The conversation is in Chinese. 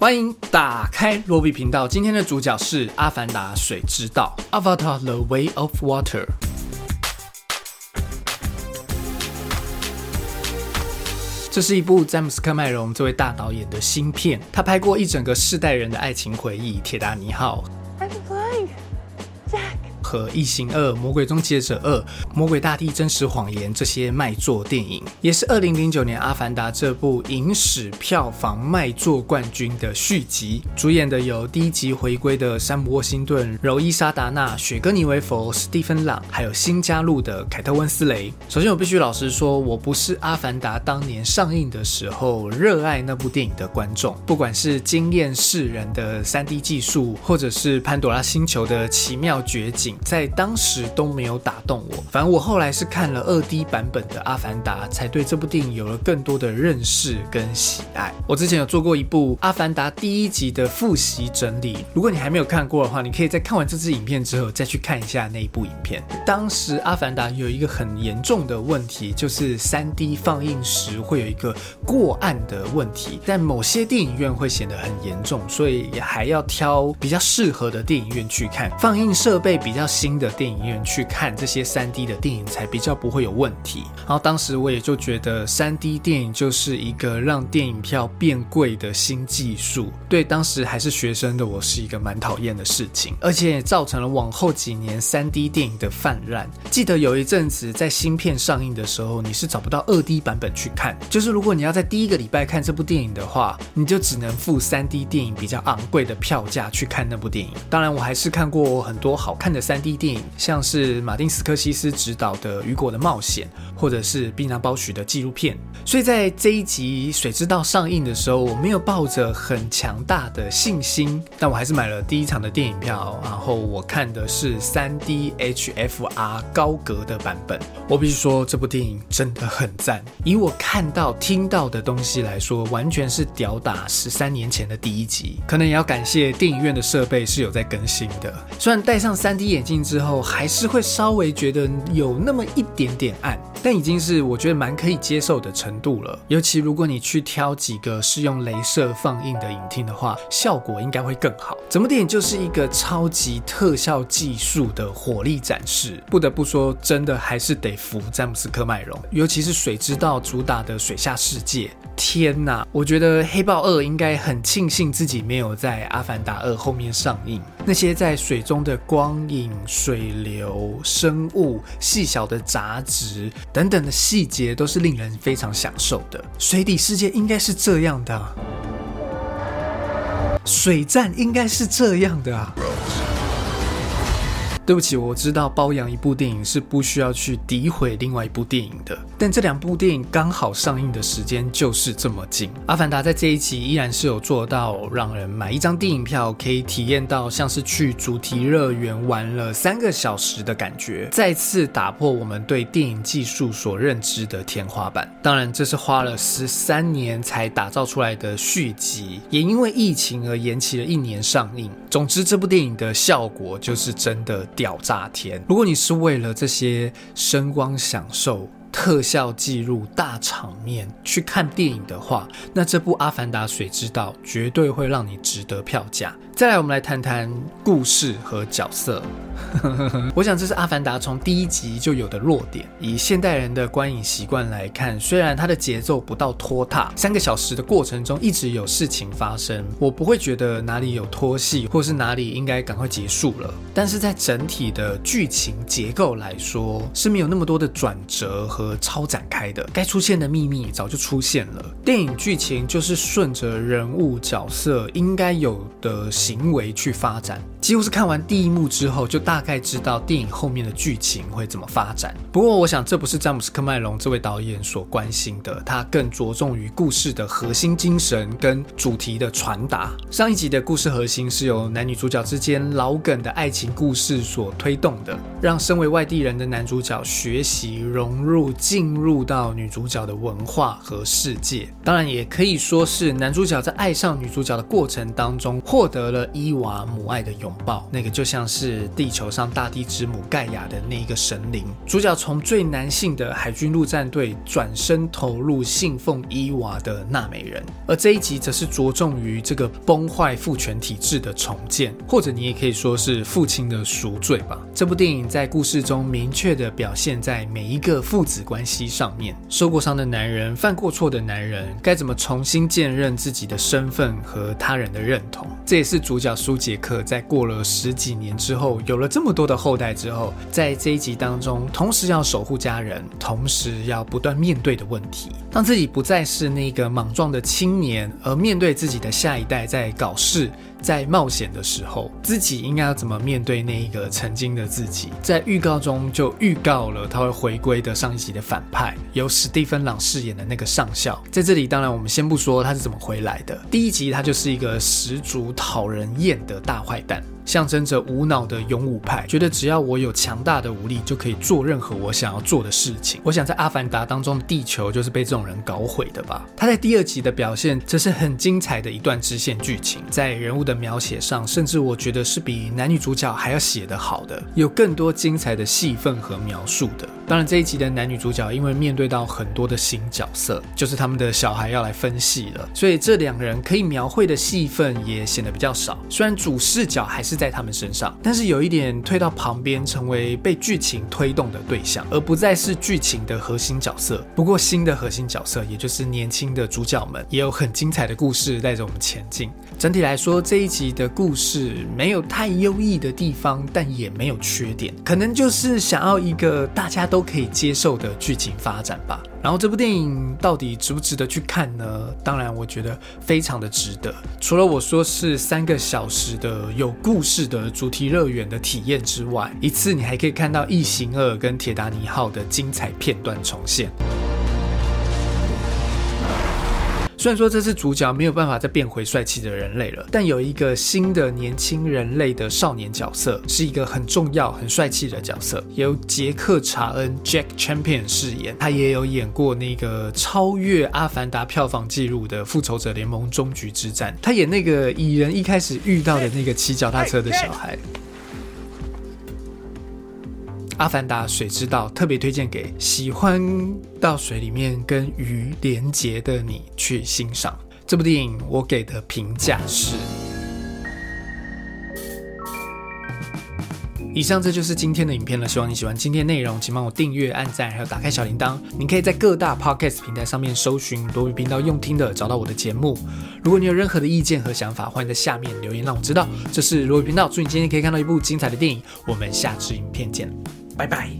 欢迎打开罗比频道。今天的主角是《阿凡达：水之道》（Avatar: The Way of Water）。这是一部詹姆斯·科麦隆这位大导演的新片，他拍过一整个世代人的爱情回忆《铁达尼号》。和《异形二》《魔鬼终结者二》《魔鬼大地真实谎言》这些卖座电影，也是二零零九年《阿凡达》这部影史票房卖座冠军的续集。主演的有第一集回归的山姆·沃辛顿、柔伊·莎达纳、雪歌·尼维佛、史蒂芬·朗，还有新加入的凯特·温斯雷。首先，我必须老实说，我不是《阿凡达》当年上映的时候热爱那部电影的观众。不管是惊艳世人的 3D 技术，或者是潘多拉星球的奇妙绝景。在当时都没有打动我，反正我后来是看了二 D 版本的《阿凡达》，才对这部电影有了更多的认识跟喜爱。我之前有做过一部《阿凡达》第一集的复习整理，如果你还没有看过的话，你可以在看完这支影片之后再去看一下那一部影片。当时《阿凡达》有一个很严重的问题，就是三 D 放映时会有一个过暗的问题，在某些电影院会显得很严重，所以也还要挑比较适合的电影院去看，放映设备比较。新的电影院去看这些三 D 的电影才比较不会有问题。然后当时我也就觉得三 D 电影就是一个让电影票变贵的新技术，对当时还是学生的我是一个蛮讨厌的事情，而且也造成了往后几年三 D 电影的泛滥。记得有一阵子在新片上映的时候，你是找不到二 D 版本去看，就是如果你要在第一个礼拜看这部电影的话，你就只能付三 D 电影比较昂贵的票价去看那部电影。当然，我还是看过很多好看的三。D 电影像是马丁斯科西斯执导的《雨果的冒险》，或者是碧娜包许的纪录片。所以在这一集《水之道》上映的时候，我没有抱着很强大的信心，但我还是买了第一场的电影票。然后我看的是三 D HFR 高格的版本。我必须说，这部电影真的很赞。以我看到、听到的东西来说，完全是屌打十三年前的第一集。可能也要感谢电影院的设备是有在更新的。虽然戴上三 D 眼镜。之后还是会稍微觉得有那么一点点暗，但已经是我觉得蛮可以接受的程度了。尤其如果你去挑几个是用镭射放映的影厅的话，效果应该会更好。整部电影就是一个超级特效技术的火力展示，不得不说，真的还是得服詹姆斯科迈隆，尤其是水之道主打的水下世界。天呐，我觉得黑豹二应该很庆幸自己没有在阿凡达二后面上映。那些在水中的光影、水流、生物、细小的杂质等等的细节，都是令人非常享受的。水底世界应该是这样的，水战应该是这样的啊。对不起，我知道包养一部电影是不需要去诋毁另外一部电影的，但这两部电影刚好上映的时间就是这么近。阿凡达在这一集依然是有做到让人买一张电影票可以体验到像是去主题乐园玩了三个小时的感觉，再次打破我们对电影技术所认知的天花板。当然，这是花了十三年才打造出来的续集，也因为疫情而延期了一年上映。总之，这部电影的效果就是真的。屌炸天！如果你是为了这些声光享受、特效记录、大场面去看电影的话，那这部《阿凡达：水之道》绝对会让你值得票价。再来，我们来谈谈故事和角色。我想这是《阿凡达》从第一集就有的弱点。以现代人的观影习惯来看，虽然它的节奏不到拖沓，三个小时的过程中一直有事情发生，我不会觉得哪里有拖戏，或是哪里应该赶快结束了。但是在整体的剧情结构来说，是没有那么多的转折和超展开的。该出现的秘密早就出现了。电影剧情就是顺着人物角色应该有的。行为去发展，几乎是看完第一幕之后，就大概知道电影后面的剧情会怎么发展。不过，我想这不是詹姆斯·科麦隆这位导演所关心的，他更着重于故事的核心精神跟主题的传达。上一集的故事核心是由男女主角之间老梗的爱情故事所推动的，让身为外地人的男主角学习融入进入到女主角的文化和世界。当然，也可以说是男主角在爱上女主角的过程当中，获得了伊娃母爱的拥抱。那个就像是地球上大地之母盖亚的那一个神灵。主角从最男性的海军陆战队转身投入信奉伊娃的纳美人，而这一集则是着重于这个崩坏父权体制的重建，或者你也可以说是父亲的赎罪吧。这部电影在故事中明确的表现在每一个父子关系上面。受过伤的男人，犯过错的男人，该怎么重新辨认自己的身份和他人的认同？这也是主角苏杰克在过了十几年之后，有了这么多的后代之后，在这一集当中，同时要守护家人，同时要不断面对的问题。当自己不再是那个莽撞的青年，而面对自己的下一代在搞事。在冒险的时候，自己应该要怎么面对那一个曾经的自己？在预告中就预告了他会回归的上一集的反派，由史蒂芬朗饰演的那个上校。在这里，当然我们先不说他是怎么回来的。第一集他就是一个十足讨人厌的大坏蛋。象征着无脑的勇武派，觉得只要我有强大的武力，就可以做任何我想要做的事情。我想在《阿凡达》当中地球就是被这种人搞毁的吧。他在第二集的表现，则是很精彩的一段支线剧情，在人物的描写上，甚至我觉得是比男女主角还要写得好的，有更多精彩的戏份和描述的。当然，这一集的男女主角因为面对到很多的新角色，就是他们的小孩要来分析了，所以这两个人可以描绘的戏份也显得比较少。虽然主视角还是。在他们身上，但是有一点推到旁边，成为被剧情推动的对象，而不再是剧情的核心角色。不过，新的核心角色，也就是年轻的主角们，也有很精彩的故事带着我们前进。整体来说，这一集的故事没有太优异的地方，但也没有缺点，可能就是想要一个大家都可以接受的剧情发展吧。然后这部电影到底值不值得去看呢？当然，我觉得非常的值得。除了我说是三个小时的有故事的主题乐园的体验之外，一次你还可以看到《异形二》跟《铁达尼号》的精彩片段重现。虽然说这次主角没有办法再变回帅气的人类了，但有一个新的年轻人类的少年角色，是一个很重要、很帅气的角色，由杰克·查恩 （Jack Champion） 饰演。他也有演过那个超越《阿凡达》票房纪录的《复仇者联盟：终局之战》，他演那个蚁人一开始遇到的那个骑脚踏车的小孩。《阿凡达：水之道》特别推荐给喜欢到水里面跟鱼连结的你去欣赏这部电影。我给的评价是。以上这就是今天的影片了，希望你喜欢今天内容，请帮我订阅、按赞，还有打开小铃铛。你可以在各大 podcast 平台上面搜寻罗宇频道用听的，找到我的节目。如果你有任何的意见和想法，欢迎在下面留言让我知道。这是罗宇频道，祝你今天可以看到一部精彩的电影。我们下次影片见。拜拜。